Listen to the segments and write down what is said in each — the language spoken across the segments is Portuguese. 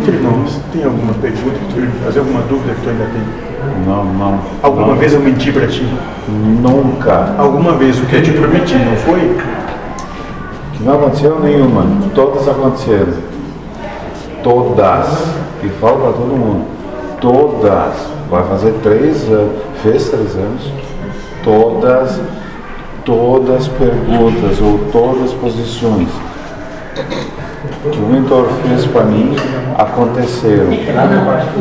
entre nós, tem alguma pergunta que tu fazer, alguma dúvida que tu ainda tem? Não, não. Alguma não, vez eu menti pra ti? Nunca. Alguma vez o que eu te prometi, não foi? Que não aconteceu nenhuma. Todas aconteceram. Todas. E falo para todo mundo. Todas. Vai fazer três anos. Fez três anos. Todas, todas perguntas ou todas posições que o mentor fez para mim aconteceram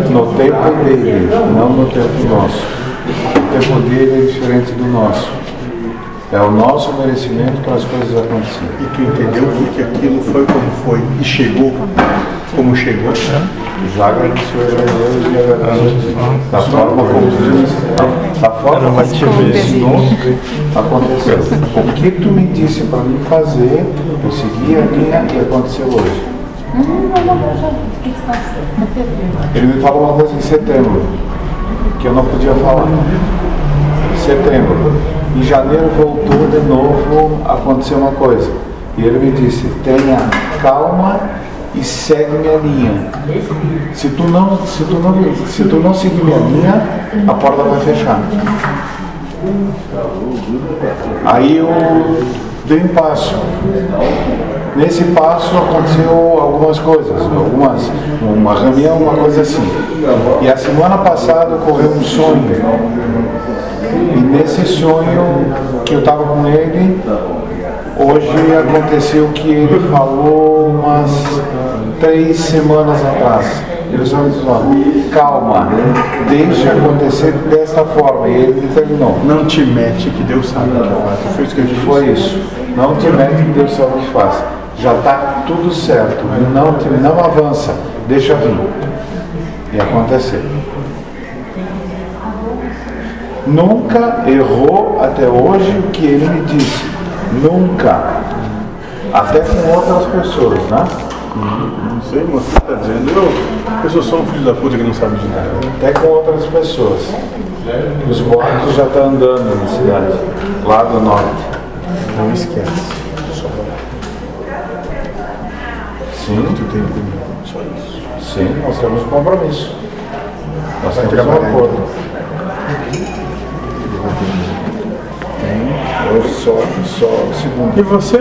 no tempo dele, não no tempo nosso. O tempo dele é diferente do nosso. É o nosso merecimento para as coisas acontecerem. E tu entendeu porque aquilo foi como foi e chegou como chegou? Já agradeceu a Deus e agradeceu da forma como da forma ensinou, aconteceu. O que tu me disse para mim fazer, eu segui a linha e aconteceu hoje. Ele me falou uma coisa em setembro, que eu não podia falar. Setembro. Em janeiro voltou de novo a acontecer uma coisa. E ele me disse, tenha calma e segue minha linha. Se tu não, se tu não, se tu não seguir minha linha, a porta vai fechar. Aí eu dei um passo. Nesse passo aconteceu algumas coisas, algumas, uma reunião, uma coisa assim. E a semana passada ocorreu um sonho. E nesse sonho que eu estava com ele, hoje aconteceu que ele falou umas três semanas atrás. Ele disse, calma, deixa acontecer desta forma. E ele terminou. Não te mete que Deus sabe o que faz. Foi isso que eu disse. Foi isso. Não te mete que Deus sabe o que faz. Já está tudo certo. Não, te, não avança. Deixa vir. E aconteceu. Nunca errou até hoje o que ele me disse. Nunca. Até com outras pessoas, né? Não sei, mas você está dizendo, eu, eu sou só um filho da puta que não sabe de nada. Até com outras pessoas. Os boatos já estão andando na cidade, lá do norte. Não esquece. Sim, tu tem comigo. Só isso. sim, nós temos um compromisso. Nós Vai temos um acordo. Só, só segunda. E você